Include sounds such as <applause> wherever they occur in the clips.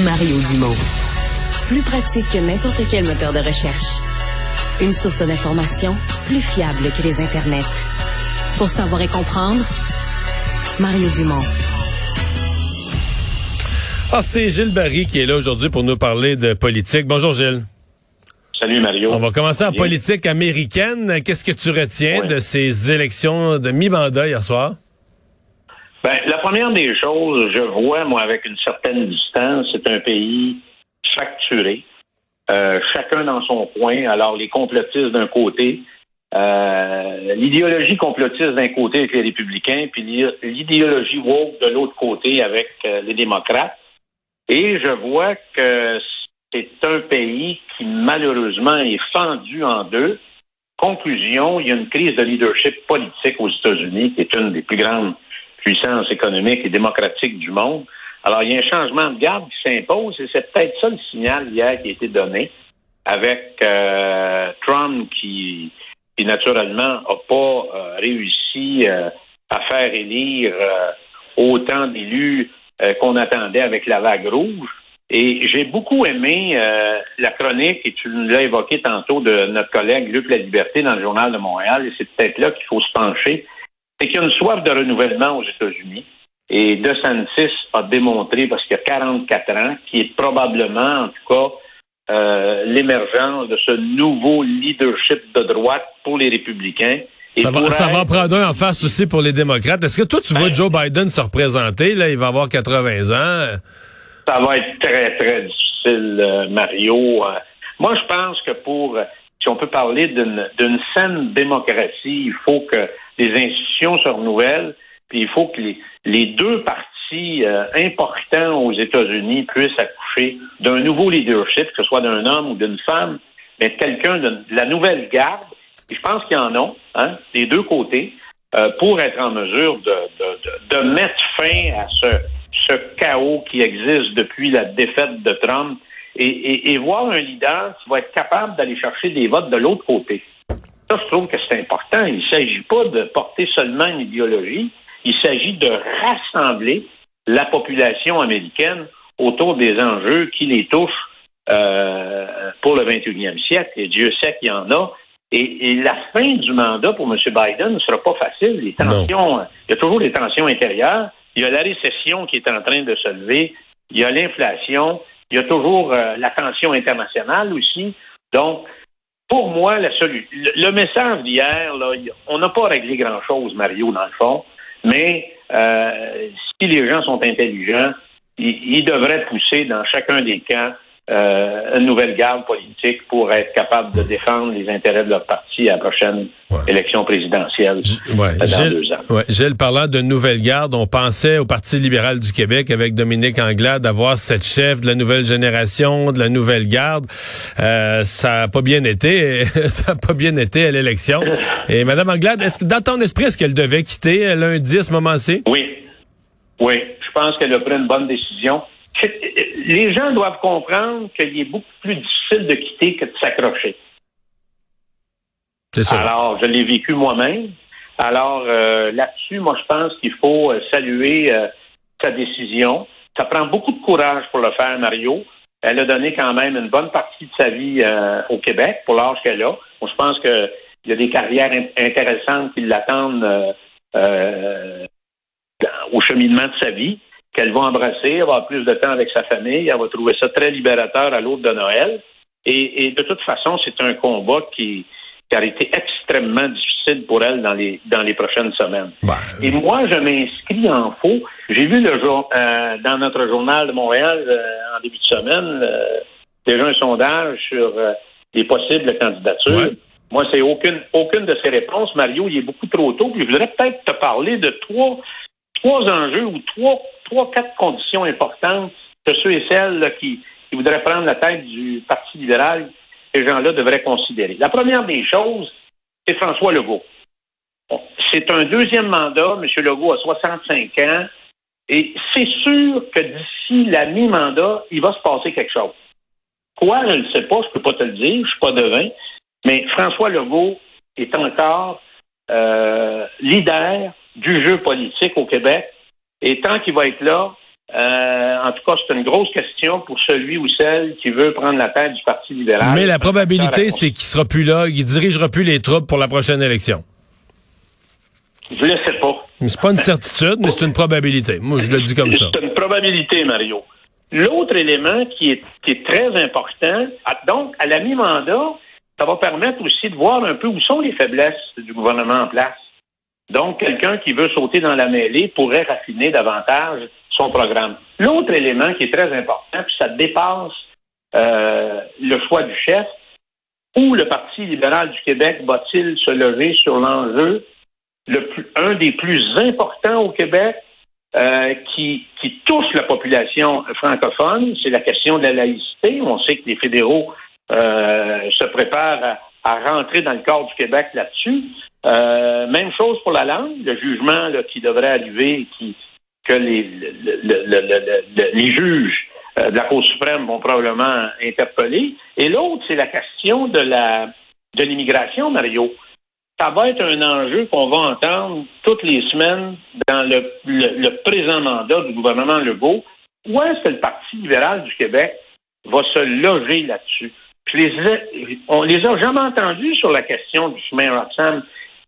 Mario Dumont. Plus pratique que n'importe quel moteur de recherche. Une source d'information plus fiable que les internets. Pour savoir et comprendre, Mario Dumont. Ah, c'est Gilles Barry qui est là aujourd'hui pour nous parler de politique. Bonjour Gilles. Salut Mario. On va commencer en politique américaine. Qu'est-ce que tu retiens de ces élections de mi-mandat hier soir? Ben, la première des choses, je vois, moi, avec une certaine distance, c'est un pays facturé, euh, chacun dans son coin. Alors, les complotistes d'un côté, euh, l'idéologie complotiste d'un côté avec les républicains, puis l'idéologie woke de l'autre côté avec euh, les démocrates. Et je vois que c'est un pays qui, malheureusement, est fendu en deux. Conclusion, il y a une crise de leadership politique aux États-Unis, qui est une des plus grandes puissance économique et démocratique du monde. Alors, il y a un changement de garde qui s'impose et c'est peut-être ça le signal hier qui a été donné avec euh, Trump qui, qui naturellement n'a pas euh, réussi euh, à faire élire autant d'élus qu'on attendait avec la vague rouge. Et j'ai beaucoup aimé la chronique, et tu l'as évoqué tantôt, de notre collègue Luc La Liberté dans le Journal de Montréal, et c'est peut-être là qu'il faut se pencher c'est qu'il y a une soif de renouvellement aux États-Unis. Et DeSantis a démontré, parce qu'il y a 44 ans, qui est probablement, en tout cas, euh, l'émergence de ce nouveau leadership de droite pour les républicains. ça va, ça va prendre un en face aussi pour les démocrates. Est-ce que toi, tu vois ben- Joe Biden se représenter? Là, il va avoir 80 ans. Ça va être très, très difficile, euh, Mario. Euh, moi, je pense que pour, si on peut parler d'une saine démocratie, il faut que les institutions se renouvellent, puis il faut que les, deux partis euh, importants aux États-Unis puissent accoucher d'un nouveau leadership, que ce soit d'un homme ou d'une femme, mais quelqu'un de, la nouvelle garde. Et je pense qu'il y en a, hein, des deux côtés, euh, pour être en mesure de, de, de, mettre fin à ce, ce chaos qui existe depuis la défaite de Trump et, et, et voir un leader qui va être capable d'aller chercher des votes de l'autre côté. Ça, je trouve que c'est important. Il ne s'agit pas de porter seulement une idéologie. Il s'agit de rassembler la population américaine autour des enjeux qui les touchent euh, pour le 21e siècle. Et Dieu sait qu'il y en a. Et, la fin du mandat pour M. Biden ne sera pas facile. Les tensions, il y a toujours des tensions intérieures. Il y a la récession qui est en train de se lever. Il y a l'inflation. Il y a toujours euh, la tension internationale aussi. Donc, pour moi, la le, message d'hier, on n'a pas réglé grand-chose, Mario, dans le fond, mais euh, si les gens sont intelligents, ils devraient pousser dans chacun des camps euh, une nouvelle garde politique pour être capable de défendre les intérêts de leur parti à la prochaine élection présidentielle ouais. dans Gilles, deux ans. Ouais. Gilles, parlant de nouvelle garde, on pensait au Parti libéral du Québec avec Dominique Anglade d'avoir cette chef de la nouvelle génération, de la nouvelle garde. Euh, ça n'a pas bien été. <laughs> ça n'a pas bien été à l'élection. Et Mme Anglade, est-ce que dans ton esprit, est-ce qu'elle devait quitter lundi à ce moment-ci? Oui. Oui. Je pense qu'elle a pris une bonne décision les gens doivent comprendre qu'il est beaucoup plus difficile de quitter que de s'accrocher. C'est ça. Alors, je l'ai vécu moi-même. Alors, euh, là-dessus, moi, je pense qu'il faut euh, saluer euh, sa décision. Ça prend beaucoup de courage pour le faire, Mario. Elle a donné quand même une bonne partie de sa vie au Québec pour l'âge qu'elle a. Moi, je pense qu'il y a des carrières intéressantes qui l'attendent au cheminement de sa vie qu'elle va embrasser, avoir plus de temps avec sa famille, elle va trouver ça très libérateur à l'autre de Noël. Et, de toute façon, c'est un combat qui, qui, a été extrêmement difficile pour elle dans les dans les prochaines semaines. Ben, et moi, je m'inscris en faux. J'ai vu le jour euh, dans notre journal de Montréal euh, en début de semaine euh, déjà un sondage sur les possibles candidatures. Moi, c'est aucune aucune de ces réponses. Mario, il est beaucoup trop tôt. Puis je voudrais peut-être te parler de trois trois enjeux ou trois trois, quatre conditions importantes que ceux et celles qui, voudraient prendre la tête du Parti libéral, ces gens-là devraient considérer. La première des choses, c'est François Legault. c'est un deuxième mandat. M. Legault a 65 ans. Et c'est sûr que d'ici la mi-mandat, il va se passer quelque chose. Quoi, je ne sais pas, je ne peux pas te le dire, je ne suis pas devin, mais François Legault est encore euh, leader du jeu politique au Québec et tant qu'il va être là, Euh, en tout cas, c'est une grosse question pour celui ou celle qui veut prendre la tête du Parti libéral. Mais la probabilité, c'est qu'il sera plus là, qu'il dirigera plus les troupes pour la prochaine élection. Je ne le sais pas. C'est pas une certitude, mais c'est une probabilité. Moi, je le dis comme ça. C'est une probabilité, Mario. L'autre élément qui est, qui est très important, donc, à la mi-mandat, ça va permettre aussi de voir un peu où sont les faiblesses du gouvernement en place. Donc, quelqu'un qui veut sauter dans la mêlée pourrait raffiner davantage son programme. L'autre élément qui est très important, puis ça dépasse euh, le choix du chef, où le Parti libéral du Québec va-t-il se lever sur l'enjeu, le un des plus importants au Québec, euh, qui, qui touche la population francophone, c'est la question de la laïcité. On sait que les fédéraux euh, se préparent à, rentrer dans le corps du Québec là-dessus. Euh, même chose pour la langue, le jugement qui devrait arriver, que les, les juges de la Cour suprême vont probablement interpeller. Et l'autre, c'est la question de la de l'immigration, Mario ça va être un enjeu qu'on va entendre toutes les semaines dans le, présent mandat du gouvernement Legault. Où est-ce que le Parti libéral du Québec va se loger là-dessus? on les a jamais entendus sur la question du chemin Roxham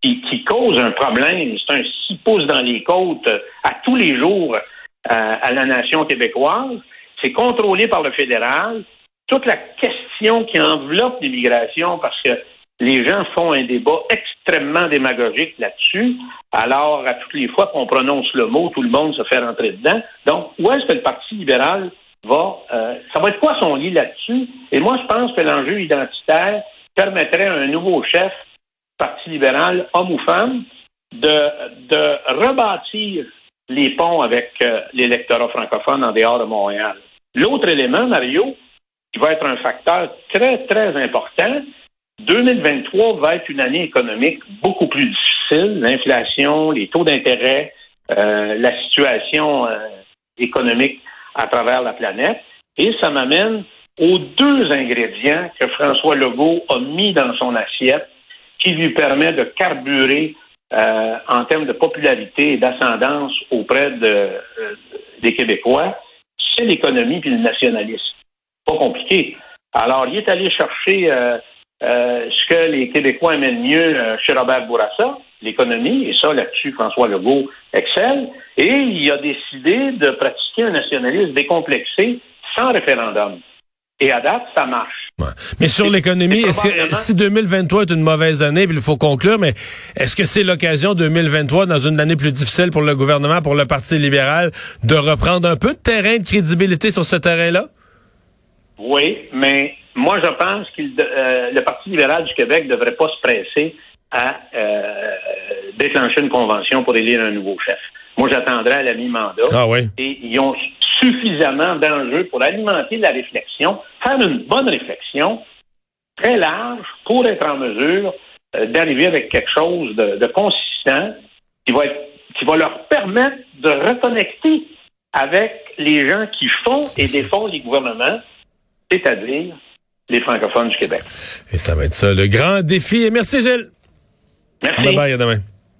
qui, cause un problème. C'est un six pouces dans les côtes euh, à tous les jours euh, à la nation québécoise. C'est contrôlé par le fédéral. Toute la question qui enveloppe l'immigration, parce que les gens font un débat extrêmement démagogique là-dessus. Alors, à toutes les fois qu'on prononce le mot, tout le monde se fait rentrer dedans. Donc, où est-ce que le Parti libéral va... Euh, ça va être quoi son lit là-dessus? Et moi, je pense que l'enjeu identitaire permettrait à un nouveau chef Parti libéral, homme ou femme, de, rebâtir les ponts avec euh, l'électorat francophone en dehors de Montréal. L'autre élément, Mario, qui va être un facteur très, très important, 2023 va être une année économique beaucoup plus difficile. L'inflation, les taux d'intérêt, euh, la situation euh, économique à travers la planète. Et ça m'amène aux deux ingrédients que François Legault a mis dans son assiette qui lui permet de carburer euh, en termes de popularité et d'ascendance auprès de, des Québécois, c'est l'économie puis le nationalisme. Pas compliqué. Alors, il est allé chercher euh, ce que les Québécois aiment mieux euh, chez Robert Bourassa, l'économie, et ça, là-dessus, François Legault excelle, et il a décidé de pratiquer un nationalisme décomplexé sans référendum. Et à date, ça marche. Mais sur l'économie, si 2023 est une mauvaise année, puis il faut conclure, mais est-ce que c'est l'occasion 2023, dans une année plus difficile pour le gouvernement, pour le Parti libéral, de reprendre un peu de terrain de crédibilité sur ce terrain-là? Oui, mais moi, je pense que euh, le Parti libéral du Québec ne devrait pas se presser à euh, déclencher une convention pour élire un nouveau chef. Moi, j'attendrai à la mi-mandat. Ah oui. Et ils ont suffisamment d'enjeux pour alimenter la réflexion, faire une bonne réflexion très large pour être en mesure euh, d'arriver avec quelque chose de, consistant qui va, être, qui va leur permettre de reconnecter avec les gens qui font et défendent les gouvernements, c'est-à-dire les francophones du Québec. Et ça va être ça, le grand défi. Et merci, Gilles. Merci. Bye bye, à demain.